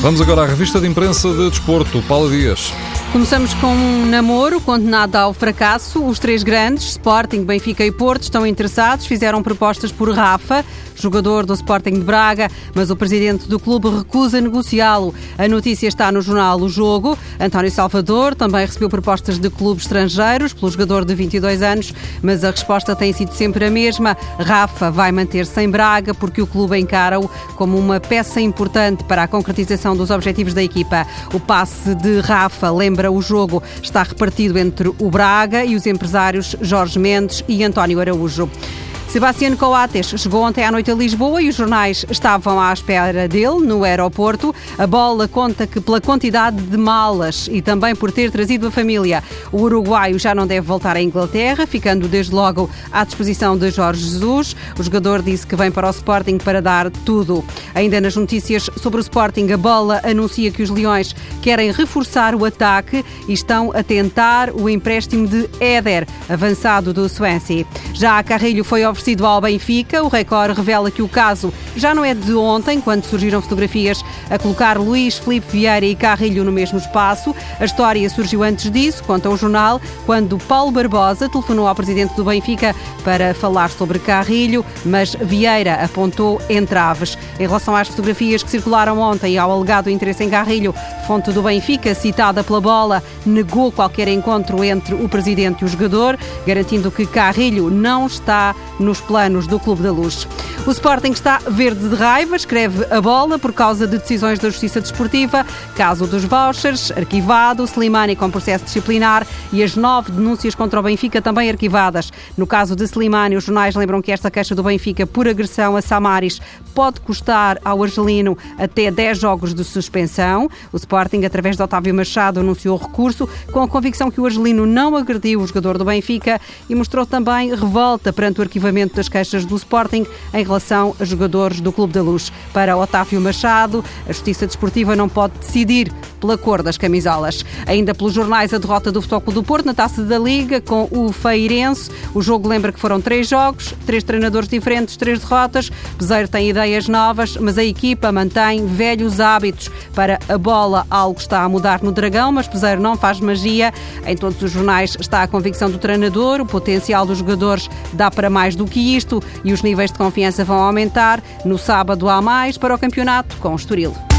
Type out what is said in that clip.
Vamos agora à revista de imprensa de desporto, Paula Dias. Começamos com um namoro condenado ao fracasso. Os três grandes, Sporting, Benfica e Porto, estão interessados, fizeram propostas por Rafa, jogador do Sporting de Braga, mas o presidente do clube recusa negociá-lo. A notícia está no jornal O Jogo. António Salvador também recebeu propostas de clubes estrangeiros pelo jogador de 22 anos, mas a resposta tem sido sempre a mesma. Rafa vai manter-se em Braga porque o clube encara-o como uma peça importante para a concretização dos objetivos da equipa. O passe de Rafa lembra o jogo está repartido entre o Braga e os empresários Jorge Mendes e António Araújo. Sebastião Coates chegou ontem à noite a Lisboa e os jornais estavam à espera dele no aeroporto. A bola conta que pela quantidade de malas e também por ter trazido a família, o uruguaio já não deve voltar à Inglaterra, ficando desde logo à disposição de Jorge Jesus. O jogador disse que vem para o Sporting para dar tudo. Ainda nas notícias sobre o Sporting, a bola anuncia que os Leões querem reforçar o ataque e estão a tentar o empréstimo de Éder, avançado do Swansea. Já a Carrilho foi oferecido oferecido ao Benfica. O Record revela que o caso já não é de ontem, quando surgiram fotografias a colocar Luís Felipe Vieira e Carrilho no mesmo espaço. A história surgiu antes disso, conta o jornal, quando Paulo Barbosa telefonou ao presidente do Benfica para falar sobre Carrilho, mas Vieira apontou entraves. Em relação às fotografias que circularam ontem ao alegado interesse em Carrilho, fonte do Benfica, citada pela bola, negou qualquer encontro entre o presidente e o jogador, garantindo que Carrilho não está no nos planos do Clube da Luz. O Sporting está verde de raiva, escreve a bola por causa de decisões da Justiça Desportiva, caso dos vouchers, arquivado, Slimani com processo disciplinar e as nove denúncias contra o Benfica também arquivadas. No caso de Slimani, os jornais lembram que esta queixa do Benfica por agressão a Samaris pode custar ao argelino até 10 jogos de suspensão. O Sporting, através de Otávio Machado, anunciou recurso com a convicção que o argelino não agrediu o jogador do Benfica e mostrou também revolta perante o arquivamento das queixas do Sporting em relação a jogadores do Clube da Luz. Para Otávio Machado, a Justiça Desportiva não pode decidir pela cor das camisolas. Ainda pelos jornais, a derrota do Futebol do Porto na Taça da Liga com o Feirense. O jogo lembra que foram três jogos, três treinadores diferentes, três derrotas. Peseiro tem ideias novas, mas a equipa mantém velhos hábitos. Para a bola, algo está a mudar no Dragão, mas Peseiro não faz magia. Em todos os jornais está a convicção do treinador, o potencial dos jogadores dá para mais do que isto e os níveis de confiança vão aumentar. No sábado há mais para o campeonato com o Estoril.